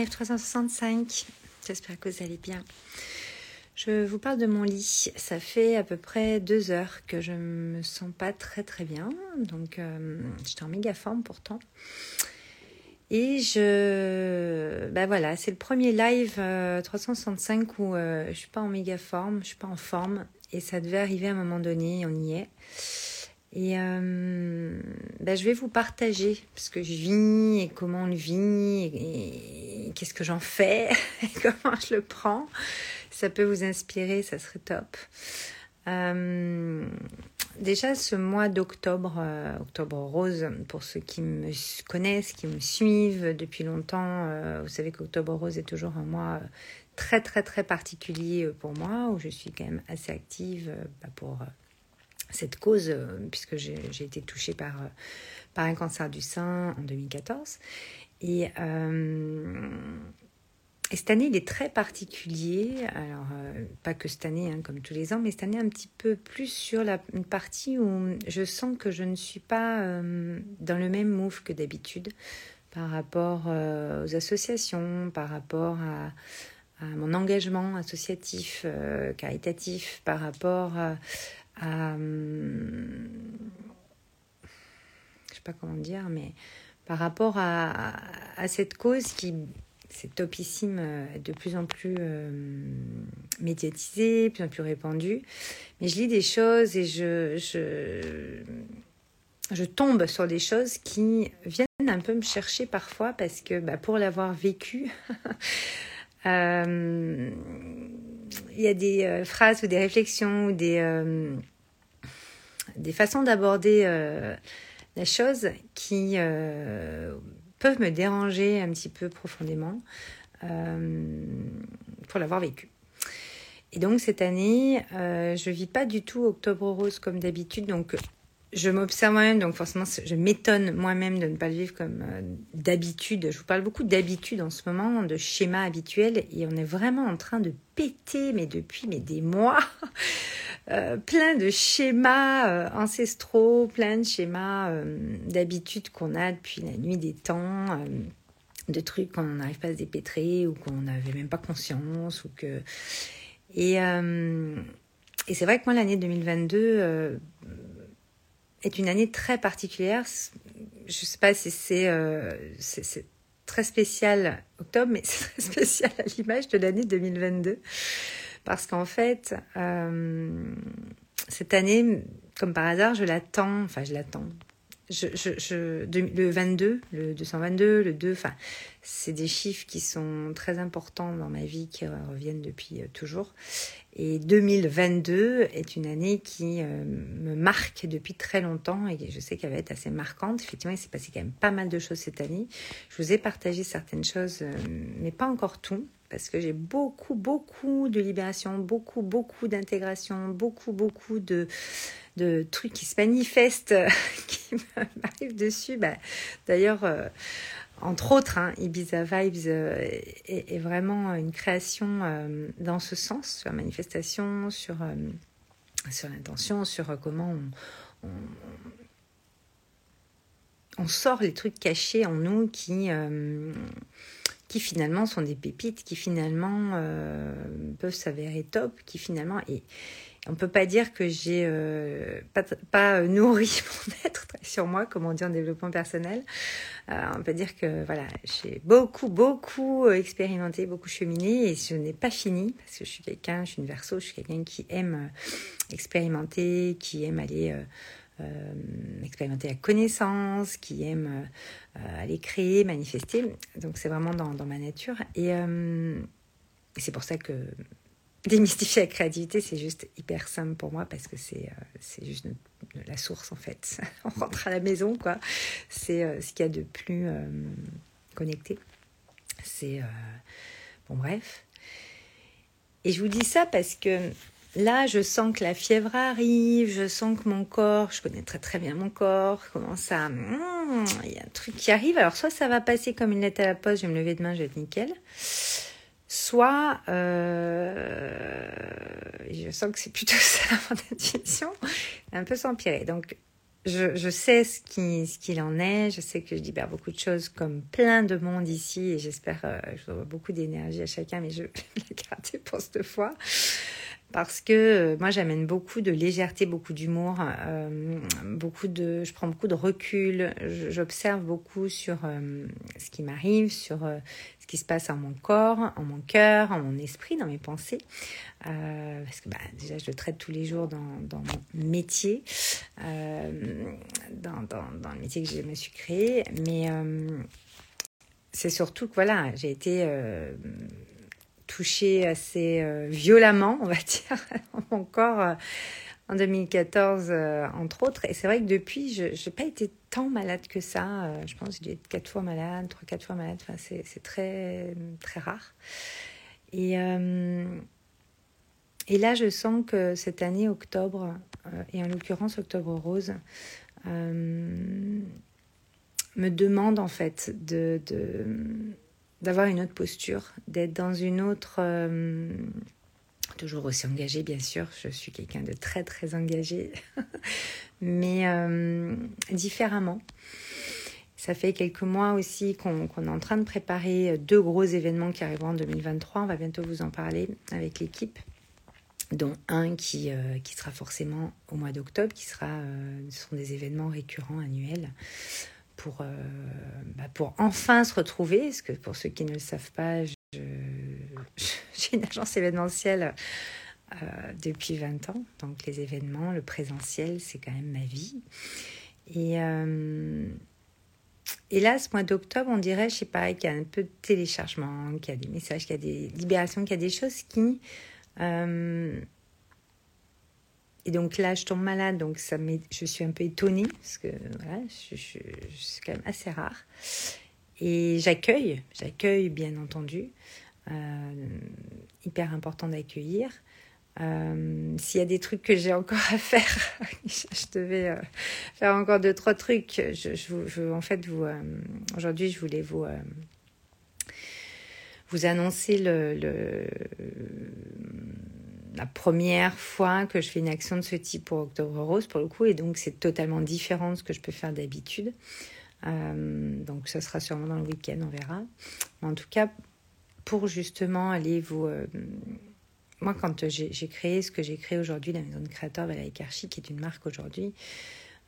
Live 365. J'espère que vous allez bien. Je vous parle de mon lit. Ça fait à peu près deux heures que je me sens pas très très bien. Donc euh, j'étais en méga forme pourtant. Et je. Ben voilà, c'est le premier live 365 euh, où euh, je suis pas en méga forme, je suis pas en forme. Et ça devait arriver à un moment donné, on y est. Et euh, ben je vais vous partager ce que je vis et comment on le vit et, qu'est-ce que j'en fais et comment je le prends. Ça peut vous inspirer, ça serait top. Euh, déjà ce mois d'octobre, euh, octobre rose, pour ceux qui me connaissent, qui me suivent depuis longtemps, vous savez qu'octobre rose est toujours un mois très très très particulier pour moi, où je suis quand même assez active bah, pour cette cause, euh, puisque j'ai été touchée par, euh, par un cancer du sein en 2014. Et, euh, et cette année, il est très particulier. Alors, pas que cette année, hein, comme tous les ans, mais cette année un petit peu plus sur la, une partie où je sens que je ne suis pas dans le même move que d'habitude par rapport aux associations, par rapport à, à mon engagement associatif, caritatif, par rapport à euh, je sais pas comment dire, mais par rapport à, cette cause qui c'est topissime, euh, de plus en plus euh, médiatisée, de plus en plus répandue. Mais je lis des choses et je, je, je tombe sur des choses qui viennent un peu me chercher parfois parce que bah, pour l'avoir vécu, euh, il y a des euh, phrases ou des réflexions ou des, euh, des façons d'aborder euh, la chose qui peuvent me déranger un petit peu profondément pour l'avoir vécu. Et donc cette année, je vis pas du tout Octobre Rose comme d'habitude, donc je m'observe moi-même, donc forcément, je m'étonne moi-même de ne pas le vivre comme euh, d'habitude. Je vous parle beaucoup d'habitude en ce moment, de schémas habituels, et on est vraiment en train de péter, mais depuis mais des mois, euh, plein de schémas euh, ancestraux, plein de schémas d'habitude qu'on a depuis la nuit des temps, de trucs qu'on n'arrive pas à se dépêtrer ou qu'on n'avait même pas conscience, ou que et c'est vrai que moi l'année 2022 est une année très particulière. Je sais pas si euh, c'est c'est très spécial octobre, mais c'est très spécial à l'image de l'année 2022. Parce qu'en fait, euh, cette année, comme par hasard, je l'attends, enfin je l'attends, le 22, le 222, le 2, enfin, c'est des chiffres qui sont très importants dans ma vie, qui reviennent depuis euh, toujours. Et 2022 est une année qui euh, me marque depuis très longtemps et je sais qu'elle va être assez marquante. Effectivement, il s'est passé quand même pas mal de choses cette année. Je vous ai partagé certaines choses, euh, mais pas encore tout parce que j'ai beaucoup, beaucoup de libération, beaucoup, beaucoup d'intégration, beaucoup, beaucoup de, de trucs qui se manifestent, qui m'arrivent dessus. Bah, D'ailleurs, euh, entre autres, hein, Ibiza Vibes euh, est, vraiment une création euh, dans ce sens, sur la manifestation, sur, sur l'intention, sur comment on, sort les trucs cachés en nous qui qui finalement sont des pépites, qui finalement euh, peuvent s'avérer top, qui finalement... Et on peut pas dire que j'ai euh, pas, pas, nourri mon être sur moi, comme on dit en développement personnel. Euh, on peut dire que voilà, j'ai beaucoup, beaucoup expérimenté, beaucoup cheminé et ce n'est pas fini parce que je suis quelqu'un, je suis une verso, je suis quelqu'un qui aime expérimenter, qui aime aller euh, expérimenter la connaissance, qui aime euh, aller créer, manifester. Donc c'est vraiment dans, dans, ma nature. Et, euh, c'est pour ça que démystifier la créativité, c'est juste hyper simple pour moi parce que c'est c'est juste la source en fait. On rentre à la maison, quoi. C'est ce qu'il y a de plus connecté. C'est. bon, bref. Et je vous dis ça parce que Là, je sens que la fièvre arrive, je sens que mon corps, je connais très très bien mon corps, commence à... Hmm, il y a un truc qui arrive. Alors, soit ça va passer comme une lettre à la poste, je vais me lever demain, je vais être nickel. Soit, euh, je sens que c'est plutôt ça mon intuition, un peu s'empirer. Donc, je, je, sais ce qu'il ce qu'il en est, je sais que je libère beaucoup de choses comme plein de monde ici. Et j'espère, euh, je dois beaucoup d'énergie à chacun, mais je vais la garder pour cette fois parce que euh, moi j'amène beaucoup de légèreté, beaucoup d'humour, euh, beaucoup de, je prends beaucoup de recul, j'observe beaucoup sur euh, ce qui m'arrive, sur ce qui se passe en mon corps, en mon cœur, en mon esprit, dans mes pensées, parce que bah, déjà je le traite tous les jours dans, mon métier, dans, dans, dans, le métier que je me suis créé, mais c'est surtout que voilà, j'ai été touché assez euh, violemment, on va dire, mon corps euh, en 2014, euh, entre autres. Et c'est vrai que depuis, je n'ai pas été tant malade que ça. je pense que j'ai été quatre fois malade, trois, quatre fois malade. Enfin, c'est très, très rare. Et, et là, je sens que cette année, octobre, et en l'occurrence octobre rose, me demande en fait de d'avoir une autre posture, d'être dans une autre... Euh, toujours aussi engagée, bien sûr, je suis quelqu'un de très très engagé, mais euh, différemment. Ça fait quelques mois aussi qu'on est en train de préparer deux gros événements qui arriveront en 2023. On va bientôt vous en parler avec l'équipe dont un qui, euh, qui sera forcément au mois d'octobre, qui sera, ce sont des événements récurrents annuels pour, euh, bah pour enfin se retrouver. Parce que pour ceux qui ne le savent pas, j'ai une agence événementielle euh, depuis 20 ans. Donc les événements, le présentiel, c'est quand même ma vie. Et, euh, et là, ce mois d'octobre, on dirait, je sais pas, qu'il y a un peu de téléchargement, qu'il y a des messages, qu'il y a des libérations, qu'il y a des choses qui... Et donc là, je tombe malade, donc ça je suis un peu étonnée, parce que voilà, c'est quand même assez rare. Et j'accueille, j'accueille bien entendu. Euh, hyper important d'accueillir. Euh, s'il y a des trucs que j'ai encore à faire, je devais euh, faire encore deux, trois trucs. Je, je, je en fait, vous, aujourd'hui, je voulais vous, vous annoncer le la première fois que je fais une action de ce type pour Octobre Rose, pour le coup, et donc c'est totalement différent de ce que je peux faire d'habitude. Euh, donc ça sera sûrement dans le week-end, on verra. En tout cas, pour justement aller vous... Euh, moi, quand j'ai créé ce que j'ai créé aujourd'hui, la maison de créateur Valérie Karchi, qui est une marque aujourd'hui,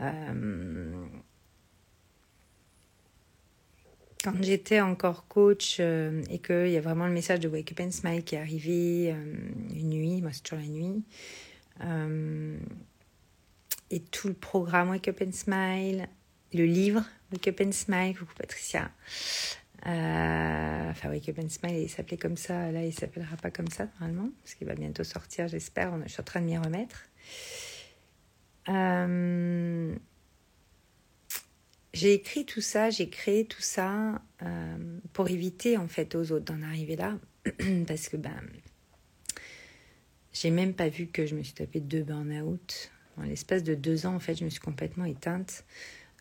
euh, quand j'étais encore coach euh, et qu'il y a vraiment le message de Wake Up and Smile qui est arrivé euh, une nuit, moi c'est toujours la nuit, euh, et tout le programme Wake Up and Smile, le livre Wake Up and Smile, coucou Patricia, enfin Wake Up and Smile il s'appelait comme ça, là il s'appellera pas comme ça normalement, parce qu'il va bientôt sortir j'espère, je suis en train de m'y remettre. J'ai écrit tout ça, j'ai créé tout ça euh, pour éviter en fait aux autres d'en arriver là, parce que ben j'ai même pas vu que je me suis tapé deux burn-out. En l'espace de deux ans, en fait, je me suis complètement éteinte.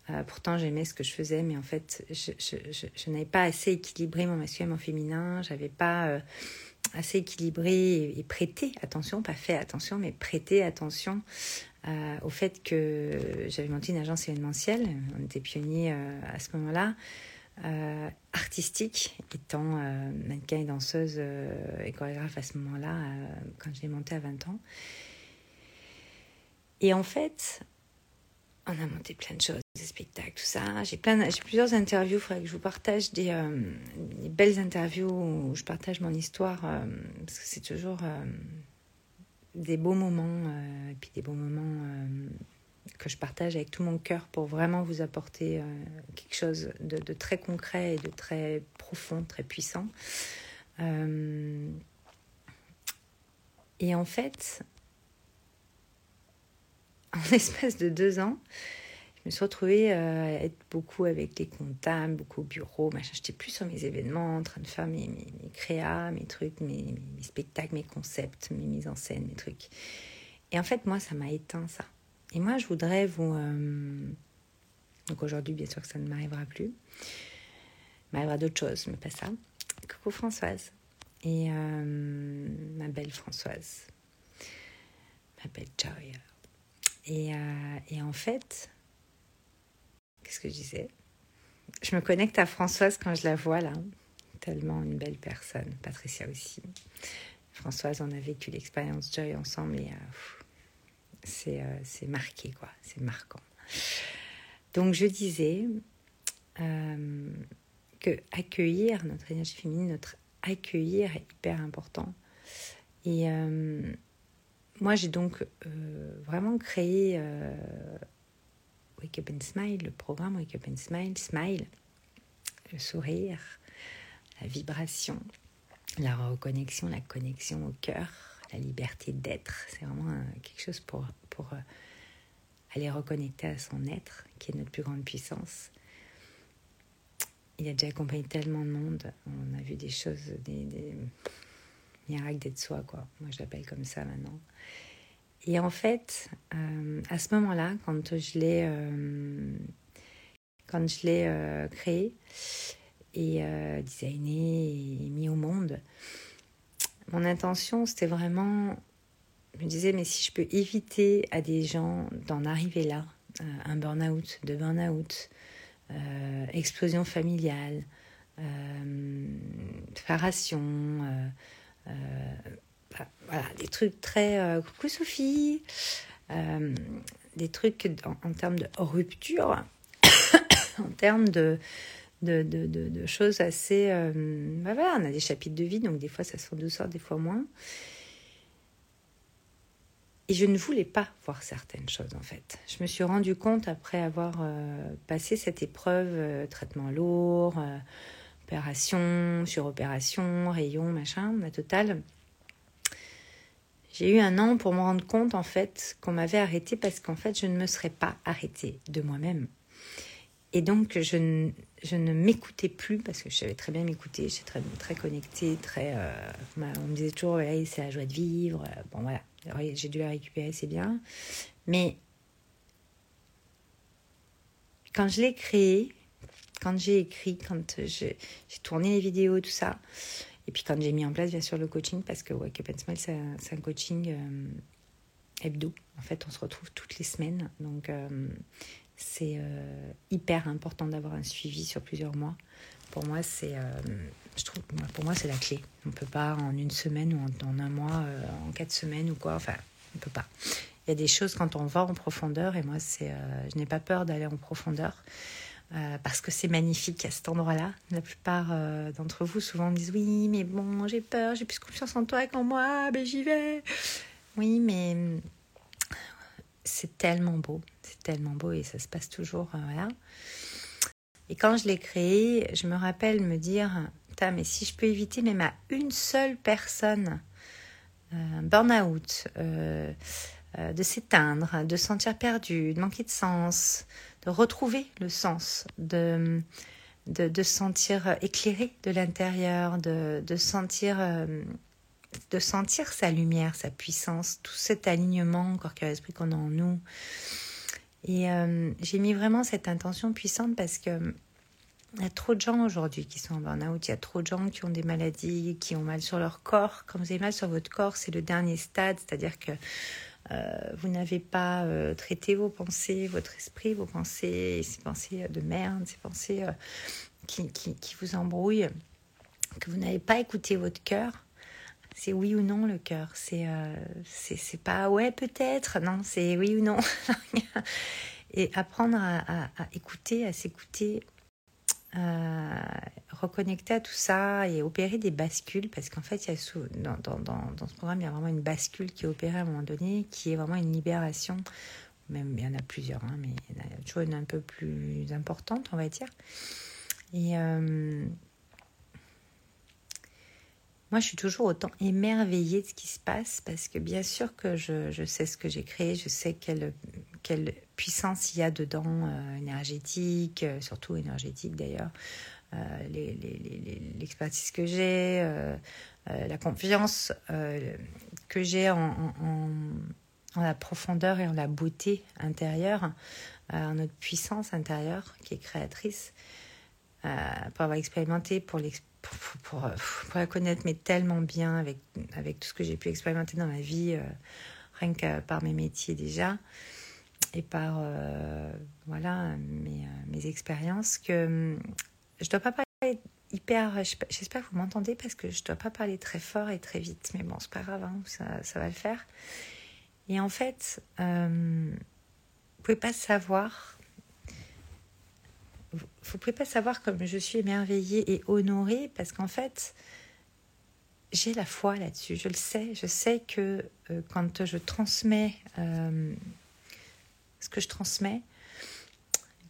Euh, pourtant, j'aimais ce que je faisais, mais en fait, je n'avais pas assez équilibré mon masculin et mon féminin. J'avais pas euh, assez équilibré et, prêté attention, pas fait attention, mais prêté attention euh, au fait que j'avais monté une agence événementielle. On était pionniers euh, à ce moment-là. Euh, artistique, étant mannequin et danseuse et chorégraphe à ce moment-là, quand je l'ai monté à 20 ans. Et en fait, on a monté plein de choses, des spectacles, tout ça. J'ai plusieurs interviews. Il faudrait que je vous partage des, des, belles interviews où je partage mon histoire parce que c'est toujours des beaux moments, euh, et puis des beaux moments euh, que je partage avec tout mon cœur pour vraiment vous apporter euh, quelque chose de, très concret et de très profond, très puissant. Euh, et en fait, en l'espace de deux ans, je me suis retrouvée euh, à être beaucoup avec les comptables, beaucoup au bureau, machin. J'étais plus sur mes événements, en train de faire mes, mes, mes créas, mes trucs, mes, spectacles, mes concepts, mes mises en scène, mes trucs. Et en fait, moi, ça m'a éteint ça. Et moi, je voudrais vous... Euh... Donc aujourd'hui, bien sûr que ça ne m'arrivera plus. M'arrivera d'autres choses, mais pas ça. Coucou Françoise. Et euh, ma belle Françoise. Ma belle Joy. Et, euh, et en fait qu'est-ce que je disais? Je me connecte à Françoise quand je la vois là. Tellement une belle personne. Patricia aussi. Françoise, on a vécu l'expérience Joy ensemble et c'est c'est marqué, quoi. C'est marquant. Donc je disais que accueillir notre énergie féminine, notre accueillir est hyper important. Et euh, moi, j'ai donc euh, vraiment créé euh, Wake Up and Smile, le programme Wake Up and Smile, Smile, le sourire, la vibration, la reconnexion, la connexion au cœur, la liberté d'être. C'est vraiment quelque chose pour, pour aller reconnecter à son être, qui est notre plus grande puissance il a déjà accompagné tellement de monde. On a vu des choses, des miracles d'être soi, quoi. Moi, je l'appelle comme ça maintenant. Et en fait, euh, à ce moment-là, quand je l'ai, euh, quand je l'ai euh, créé et designé et mis au monde, mon intention, c'était vraiment, je me disais, mais si je peux éviter à des gens d'en arriver là, un burn-out, de burn-out, explosion familiale, euh, euh, bah, voilà, des trucs très coucou Sophie, des trucs en, termes de rupture, en termes de, de, de, de, choses assez. bah voilà, on a des chapitres de vie, donc des fois ça fait douceur, des fois moins. Et je ne voulais pas voir certaines choses en fait. Je me suis rendu compte après avoir euh, passé cette épreuve, euh, traitement lourd, euh, opération, suropération, rayon, machin, la totale. J'ai eu un an pour me rendre compte en fait qu'on m'avait arrêté parce qu'en fait je ne me serais pas arrêtée de moi-même. Et donc je ne, je ne m'écoutais plus parce que je savais très bien m'écouter, j'étais très, très connectée, très, on me disait toujours c'est la joie de vivre. Bon voilà, j'ai dû la récupérer, c'est bien. Mais quand je l'ai créé, quand j'ai écrit, quand j'ai tourné les vidéos, tout ça, et puis quand j'ai mis en place bien sûr le coaching, parce que Wake Up and Smile, c'est un, coaching euh, hebdo. En fait, on se retrouve toutes les semaines. Donc, euh, c'est euh, hyper important d'avoir un suivi sur plusieurs mois. Pour moi, c'est je trouve, pour moi, c'est la clé. On ne peut pas en une semaine ou en, un mois, euh, en quatre semaines ou quoi. Enfin, on ne peut pas. Il y a des choses quand on va en profondeur, et moi, c'est, euh, je n'ai pas peur d'aller en profondeur. Euh, parce que c'est magnifique à cet endroit-là. La plupart d'entre vous souvent disent oui, mais bon, j'ai peur, j'ai plus confiance en toi qu'en moi, mais j'y vais. Oui, mais c'est tellement beau, c'est tellement beau et ça se passe toujours. Et quand je l'ai créé, je me rappelle me dire mais si je peux éviter même à une seule personne un euh, burn-out, euh, euh, de s'éteindre, de se sentir perdu, de manquer de sens, de retrouver le sens, de, de, se sentir éclairé de l'intérieur, de, sentir, de sentir sa lumière, sa puissance, tout cet alignement corps, cœur, esprit qu'on a en nous. Et j'ai mis vraiment cette intention puissante parce que il y a trop de gens aujourd'hui qui sont en burn-out, il y a trop de gens qui ont des maladies, qui ont mal sur leur corps. Quand vous avez mal sur votre corps, c'est le dernier stade, c'est-à-dire que euh, vous n'avez pas euh, traité vos pensées, votre esprit, vos pensées, ces pensées de merde, ces pensées euh, qui, qui, vous embrouillent, que vous n'avez pas écouté votre cœur. C'est oui ou non le cœur. C'est c'est pas ouais peut-être. Non, c'est oui ou non. Et apprendre à, à écouter, à s'écouter, euh, reconnecter à tout ça et opérer des bascules, parce qu'en fait, il y a dans, dans, dans, ce programme, il y a vraiment une bascule qui est opérée à un moment donné, qui est vraiment une libération. Même, il y en a plusieurs, hein, mais il y en a toujours une un peu plus importante, on va dire. Et euh, moi, je suis toujours autant émerveillée de ce qui se passe, parce que bien sûr que je, je sais ce que j'ai créé, je sais quelle, quelle puissance il y a dedans, euh, énergétique, euh, surtout énergétique d'ailleurs, euh, l'expertise que j'ai, la confiance que j'ai en, en, la profondeur et en la beauté intérieure, en notre puissance intérieure qui est créatrice, pour avoir expérimenté, pour, pour, pour, pour, la connaître, mais tellement bien avec, avec tout ce que j'ai pu expérimenter dans ma vie, rien que par mes métiers déjà. et par voilà mes, mes expériences que je dois pas parler hyper. J'espère que vous m'entendez parce que je dois pas parler très fort et très vite. Mais bon, c'est pas grave, hein, ça, ça, va le faire. Et en fait, euh, vous pouvez pas savoir. Vous pouvez pas savoir comme je suis émerveillée et honorée parce qu'en fait, j'ai la foi là-dessus. Je le sais. Je sais que euh, quand je transmets euh, ce que je transmets,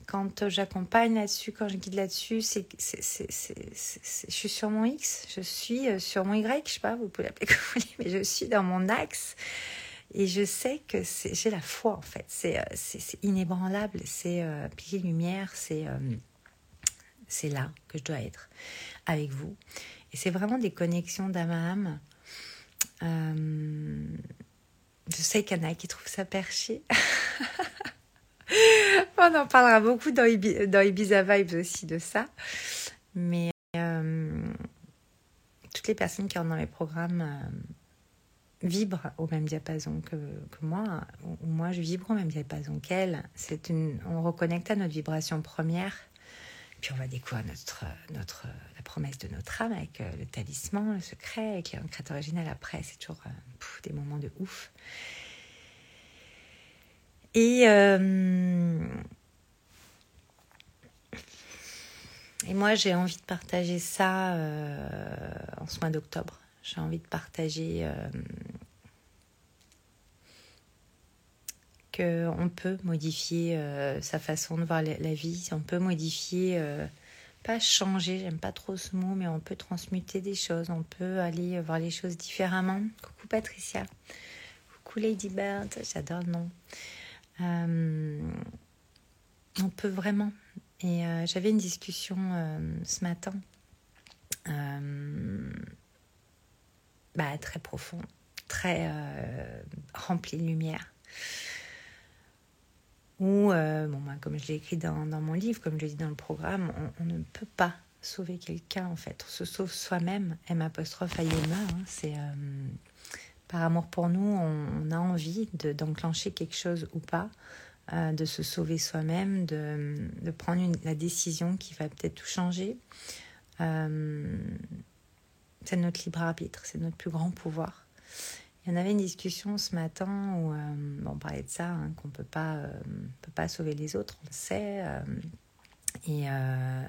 quand j'accompagne là-dessus, quand je guide là-dessus, c'est, je suis sur mon X, je suis euh, sur mon Y, je sais pas, vous pouvez l'appeler comme vous voulez, mais je suis dans mon axe. Et je sais que j'ai la foi en fait, c'est, euh, inébranlable, c'est euh, pied lumière, c'est, euh, là que je dois être avec vous. Et c'est vraiment des connexions d'âme à âme. je sais qu'il y en a qui trouvent ça perché. On en parlera beaucoup dans, Ibiza Vibes aussi de ça. Mais euh, toutes les personnes qui rentrent dans mes programmes euh, vibrent au même diapason que, moi, ou moi je vibre au même diapason une, on reconnecte à notre vibration première. Puis on va découvrir notre, notre, la promesse de notre âme avec euh, le talisman, le secret, avec l'ancrette originale après. C'est toujours des moments de ouf. Et, euh, et moi, j'ai envie de partager ça euh, en ce mois d'octobre. J'ai envie de partager euh, qu'on peut modifier sa façon de voir la, vie, on peut modifier, pas changer, j'aime pas trop ce mot, mais on peut transmuter des choses, on peut aller voir les choses différemment. Coucou Patricia, coucou Lady Bird, j'adore le nom. Euh, on peut vraiment. Et euh, j'avais une discussion euh, ce matin, bah, très profonde, très remplie de lumière. Où, bon, bah, comme je l'ai écrit dans, dans, mon livre, comme je l'ai dit dans le programme, on, ne peut pas sauver quelqu'un en fait. On se sauve soi-même. M apostrophe Ayema, hein, c'est par amour pour nous, on, a envie d'enclencher quelque chose ou pas, euh, de se sauver soi-même, de, prendre la décision qui va peut-être tout changer. Euh, c'est notre libre arbitre, c'est notre plus grand pouvoir. Il y en avait une discussion ce matin où euh, on parlait de ça, hein, qu'on peut pas, peut pas sauver les autres, on le sait. Euh,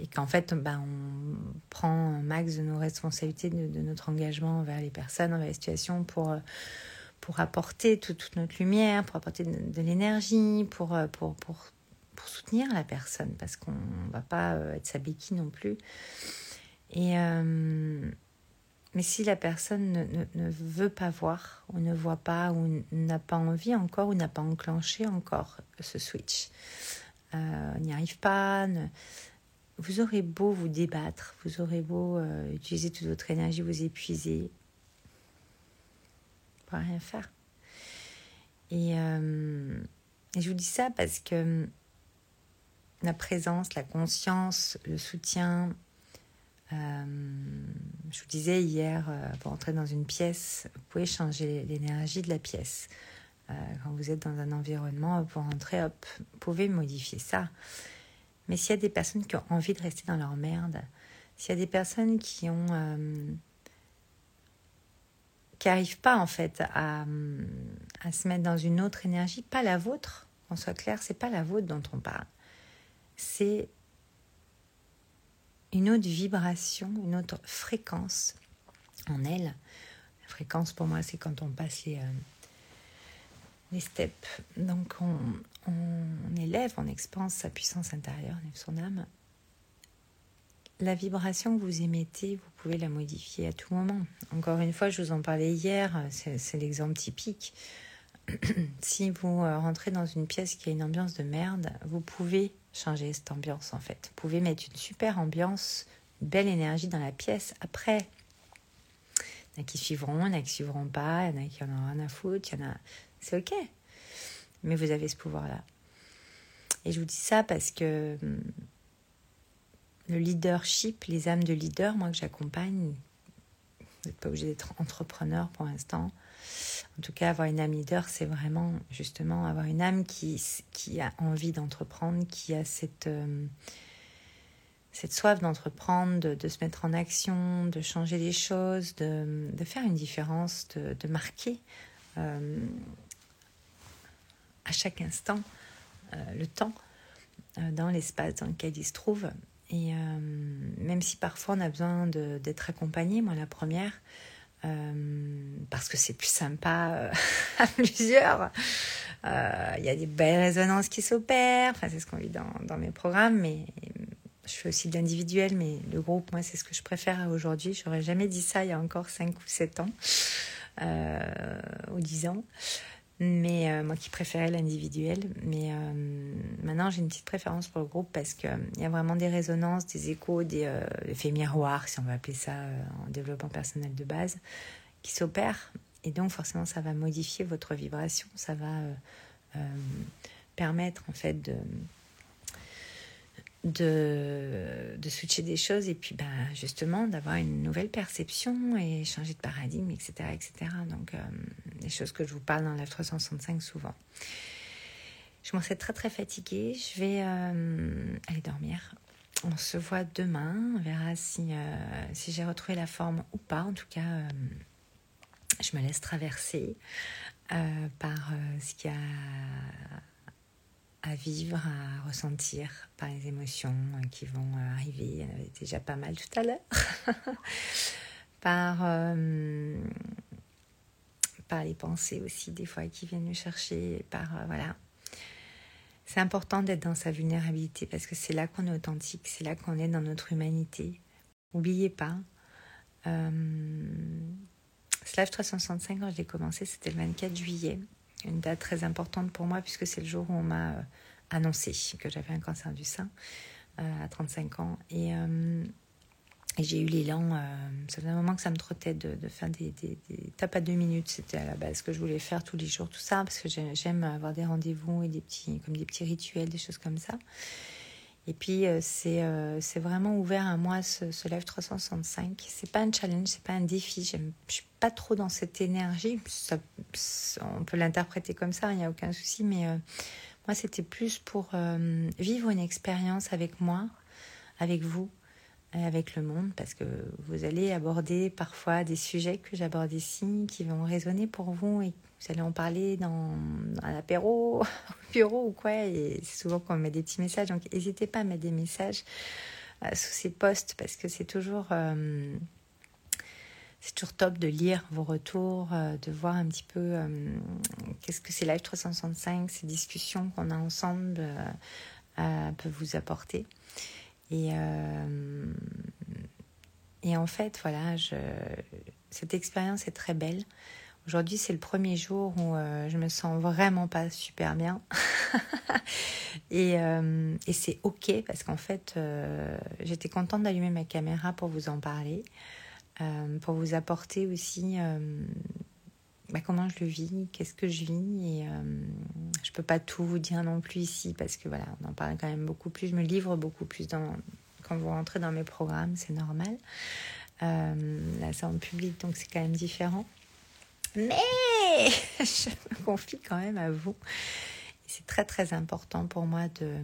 et, qu'en fait, ben, on prend un max de nos responsabilités, de, notre engagement envers les personnes, envers les situations pour, euh, pour apporter toute, notre lumière, pour apporter de, l'énergie, pour, euh, pour, pour, pour, soutenir la personne, parce qu'on ne va pas être sa béquille non plus. Et, mais si la personne ne, ne, ne, veut pas voir, ou ne voit pas, ou n'a pas envie encore, ou n'a pas enclenché encore ce switch, euh, n'y arrive pas. Vous aurez beau vous débattre, vous aurez beau euh, utiliser toute votre énergie, vous épuiser, vous ne rien faire. Euh, et, je vous dis ça parce que la présence, la conscience, le soutien, je vous disais hier, pour entrer dans une pièce, vous pouvez changer l'énergie de la pièce. Euh, quand vous êtes dans un environnement, pour rentrer, hop, vous pouvez modifier ça. Mais s'il y a des personnes qui ont envie de rester dans leur merde, s'il y a des personnes qui ont euh, qui n'arrivent pas en fait à, à, se mettre dans une autre énergie, pas la vôtre, qu'on soit clair, c'est pas la vôtre dont on parle. C'est une autre vibration, une autre fréquence en elle. La fréquence pour moi, c'est quand on passe les, euh, les steps. Donc on, élève, on expanse sa puissance intérieure, on son âme. La vibration que vous émettez, vous pouvez la modifier à tout moment. Encore une fois, je vous en parlais hier, c'est l'exemple typique. si vous euh, rentrez dans une pièce qui a une ambiance de merde, vous pouvez changer cette ambiance en fait. Vous pouvez mettre une super ambiance, une belle énergie dans la pièce. Après, il y en a qui suivront, il y en a qui suivront pas, il y en a qui en ont rien à foutre, il y en a c'est ok. Mais vous avez ce pouvoir-là. Et je vous dis ça parce que hum, le leadership, les âmes de leader, moi que j'accompagne, Vous n'êtes pas obligé d'être entrepreneur pour l'instant. En tout cas, avoir une âme leader, c'est vraiment justement avoir une âme qui, qui a envie d'entreprendre, qui a cette, euh, cette soif d'entreprendre, de, se mettre en action, de changer les choses, de, de faire une différence, de, de marquer euh, à chaque instant euh, le temps dans l'espace dans lequel il se trouve. Et même si parfois on a besoin d'être accompagné, moi la première, parce que c'est plus sympa euh, à plusieurs. Euh, il y a des belles résonances qui s'opèrent, enfin, c'est ce qu'on vit dans, mes programmes, mais je fais aussi de l'individuel, mais le groupe, moi, c'est ce que je préfère aujourd'hui. J'aurais jamais dit ça il y a encore 5 ou 7 ans, ou 10 ans mais euh, moi qui préférais l'individuel. Mais euh, maintenant, j'ai une petite préférence pour le groupe parce qu'il il y a vraiment des résonances, des échos, des euh, effets miroirs, si on veut appeler ça en développement personnel de base, qui s'opèrent. Et donc, forcément, ça va modifier votre vibration, ça va permettre en fait de de, switcher des choses et puis bah, justement d'avoir une nouvelle perception et changer de paradigme, etc. etc. Donc, euh, des choses que je vous parle dans la 365 souvent. Je m'en sais très très fatiguée. Je vais euh, aller dormir. On se voit demain. On verra si, euh, si j'ai retrouvé la forme ou pas. En tout cas, je me laisse traverser par ce qui a à vivre, à ressentir par les émotions euh, qui vont euh, arriver. Il y en avait déjà pas mal tout à l'heure. par, euh, par les pensées aussi, des fois, qui viennent nous chercher. Par, voilà. C'est important d'être dans sa vulnérabilité parce que c'est là qu'on est authentique, c'est là qu'on est dans notre humanité. N'oubliez pas. Euh, Slash 365, quand je l'ai commencé, c'était le 24 juillet une date très importante pour moi puisque c'est le jour où on m'a euh, annoncé que j'avais un cancer du sein euh, à 35 ans. Et, euh, et j'ai eu l'élan, ça faisait un moment que ça me trottait de, de faire des, des, des, tapes à deux minutes. C'était à la base ce que je voulais faire tous les jours, tout ça, parce que j'aime avoir des rendez-vous et des petits, comme des petits rituels, des choses comme ça. Et puis, c'est c'est vraiment ouvert à moi ce, ce Live 365. C'est pas un challenge, c'est pas un défi. Je suis pas trop dans cette énergie. Ça, on peut l'interpréter comme ça, il n'y a aucun souci, mais euh, moi, c'était plus pour euh, vivre une expérience avec moi, avec vous, avec le monde, parce que vous allez aborder parfois des sujets que j'aborde ici qui vont résonner pour vous vous allez en parler dans, un apéro, au bureau ou quoi. Et c'est souvent qu'on met des petits messages, donc n'hésitez pas à mettre des messages euh, sous ces posts parce que c'est toujours c'est toujours top de lire vos retours, euh, de voir un petit peu euh, qu'est-ce que c'est Live 365, ces discussions qu'on a ensemble euh, peuvent vous apporter. Et, et en fait, voilà, cette expérience est très belle. Aujourd'hui, c'est le premier jour où je me sens vraiment pas super bien. et, et c'est ok parce qu'en fait, j'étais contente d'allumer ma caméra pour vous en parler. Euh, pour vous apporter aussi euh, bah, comment je le vis, qu'est-ce que je vis. Et euh, je peux pas tout vous dire non plus ici parce que voilà, on en parle quand même beaucoup plus. Je me livre beaucoup plus quand vous rentrez dans mes programmes, c'est normal. là, c'est en public, donc c'est quand même différent. Mais je me confie quand même à vous. C'est très très important pour moi de,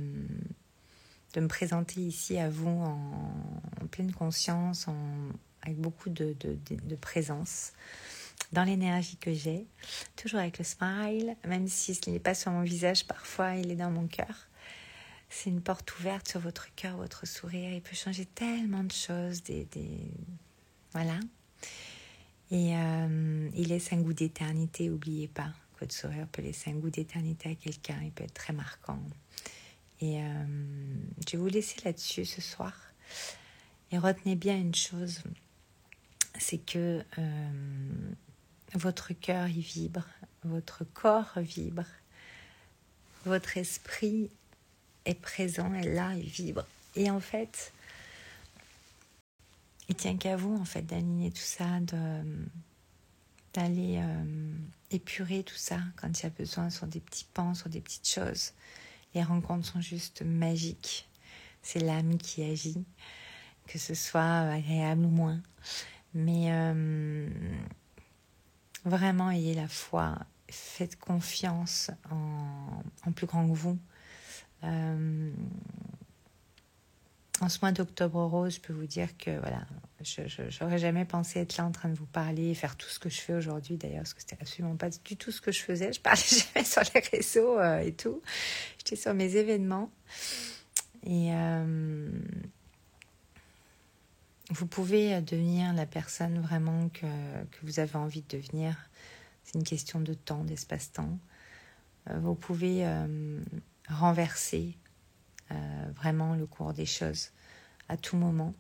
de me présenter ici à vous en, pleine conscience, en, avec beaucoup de, de, de, présence dans l'énergie que j'ai, toujours avec le smile, même si ce n'est pas sur mon visage, parfois il est dans mon cœur. C'est une porte ouverte sur votre cœur, votre sourire. Il peut changer tellement de choses. Des, des... Voilà. Et euh, il laisse un goût d'éternité, n'oubliez pas. Votre sourire peut laisser un goût d'éternité à quelqu'un. Il peut être très marquant. Et euh, je vais vous laisser là-dessus ce soir. Et retenez bien une chose c'est que euh, votre cœur y vibre, votre corps vibre, votre esprit est présent, est là, il vibre. Et en fait, il tient qu'à vous en fait d'aligner tout ça, d'aller euh, épurer tout ça quand il y a besoin sur des petits pans, sur des petites choses. Les rencontres sont juste magiques. C'est l'âme qui agit, que ce soit agréable ou moins. Mais vraiment, ayez la foi, faites confiance en, en plus grand que vous. En ce mois d'octobre rose, je peux vous dire que voilà, je n'aurais jamais pensé être là en train de vous parler et faire tout ce que je fais aujourd'hui d'ailleurs, parce que c'était absolument pas du tout ce que je faisais. Je parlais jamais sur les réseaux euh, et tout. J'étais sur mes événements. Et euh, vous pouvez devenir la personne vraiment que, que vous avez envie de devenir. C'est une question de temps, d'espace-temps. Euh, vous pouvez renverser vraiment le cours des choses à tout moment.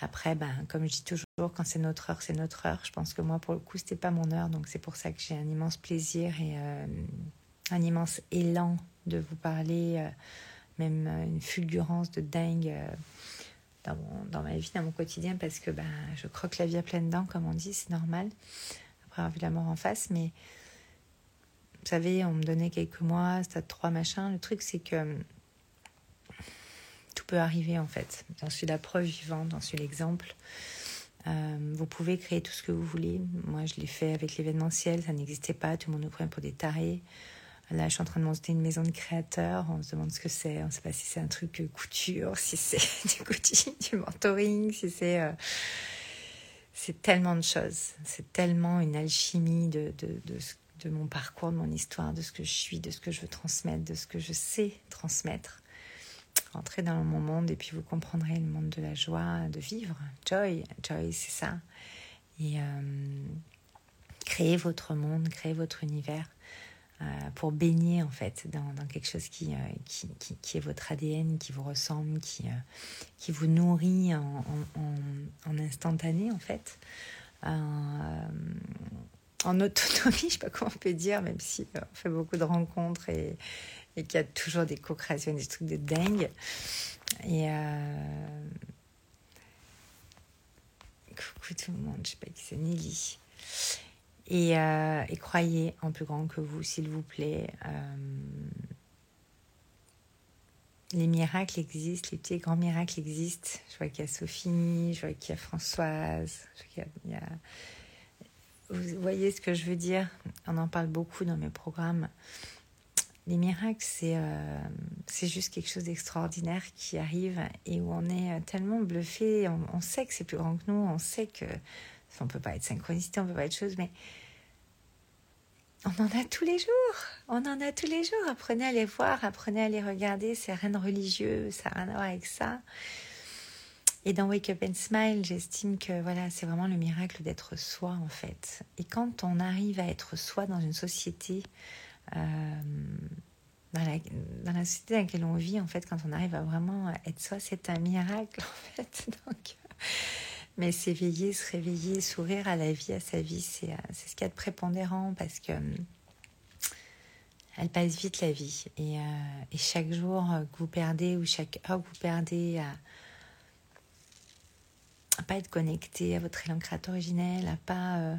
Après, ben, comme je dis toujours, quand c'est notre heure, c'est notre heure. Je pense que moi, pour le coup, c'était pas mon heure, donc c'est pour ça que j'ai un immense plaisir et euh, un immense élan de vous parler, euh, même euh, une fulgurance de dingue dans, dans, ma vie, dans mon quotidien, parce que ben, je croque la vie à pleines dents, comme on dit, c'est normal, après avoir vu la mort en face. Mais vous savez, on me donnait quelques mois, stade 3, machin. Le truc, c'est que peut arriver en fait. J'en suis la preuve vivante, j'en suis l'exemple. Euh, vous pouvez créer tout ce que vous voulez. Moi, je l'ai fait avec l'événementiel, ça n'existait pas, tout le monde nous prenait pour des tarés. Là, je suis en train de monter une maison de créateurs. On se demande ce que c'est. On ne sait pas si c'est un truc couture, si c'est du coaching, du mentoring, si c'est. Euh, c'est tellement de choses. C'est tellement une alchimie de, de, de, mon parcours, de mon histoire, de ce que je suis, de ce que je veux transmettre, de ce que je sais transmettre. Entrez dans mon monde et puis vous comprendrez le monde de la joie, de vivre. Joy, joy, c'est ça. Et euh, créez votre monde, créez votre univers euh, pour baigner en fait dans, quelque chose qui, euh, qui, qui, qui, est votre ADN, qui vous ressemble, qui, euh, qui vous nourrit en, en, en, instantané en fait. En autonomie, je ne sais pas comment on peut dire, même si on fait beaucoup de rencontres et, qu'il y a toujours des co-créations, des trucs de dingue. Et euh... coucou tout le monde, je sais pas qui c'est, Nelly. Et, euh, et, croyez en plus grand que vous, s'il vous plaît. Euh... Les miracles existent, les petits grands miracles existent. Je vois qu'il y a Sophie, je vois qu'il y a Françoise, je vois qu'il y a... Vous voyez ce que je veux dire? On en parle beaucoup dans mes programmes les miracles, euh, c'est juste quelque chose d'extraordinaire qui arrive et où on est euh, tellement bluffé. On, sait que c'est plus grand que nous, on sait que on peut pas être synchronicité, on peut pas être chose, mais on en a tous les jours. On en a tous les jours. Apprenez à les voir, apprenez à les regarder. C'est rien de religieux, ça n'a rien à voir avec ça. Et dans Wake Up and Smile, j'estime que voilà, c'est vraiment le miracle d'être soi en fait. Et quand on arrive à être soi dans une société euh, dans, la, société dans laquelle on vit, en fait, quand on arrive à vraiment être soi, c'est un miracle, en fait. Donc, mais s'éveiller, se réveiller, sourire à la vie, à sa vie, c'est, euh, c'est ce qu'il y a de prépondérant parce que elle passe vite la vie. Et, euh, et, chaque jour que vous perdez ou chaque heure que vous perdez à, à pas être connecté à votre élan créateur originel, à pas euh,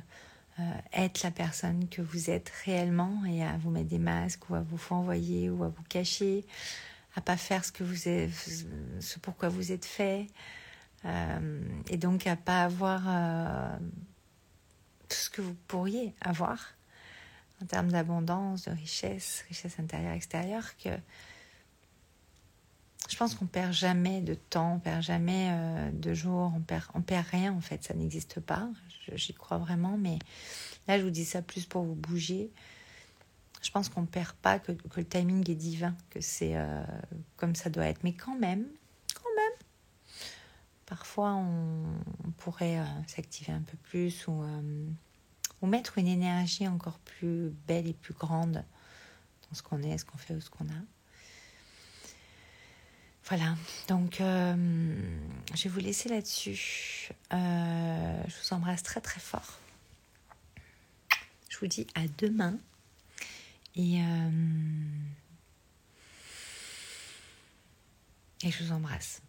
être la personne que vous êtes réellement et à vous mettre des masques ou à vous envoyer ou à vous cacher, à pas faire ce que vous êtes, ce pourquoi vous êtes fait, euh, et donc à pas avoir euh, tout ce que vous pourriez avoir en termes d'abondance, de richesse, richesse intérieure, extérieure, que je pense qu'on perd jamais de temps, on perd jamais euh, de jours, on perd, on perd rien en fait, ça n'existe pas. J'y crois vraiment, mais là je vous dis ça plus pour vous bouger. Je pense qu'on perd pas, que, le timing est divin, que c'est euh, comme ça doit être. Mais quand même, quand même, parfois on, pourrait euh, s'activer un peu plus ou, ou mettre une énergie encore plus belle et plus grande dans ce qu'on est, ce qu'on fait ou ce qu'on a. Voilà, donc euh, je vais vous laisser là-dessus. Euh, je vous embrasse très très fort. Je vous dis à demain. Et, euh, je vous embrasse.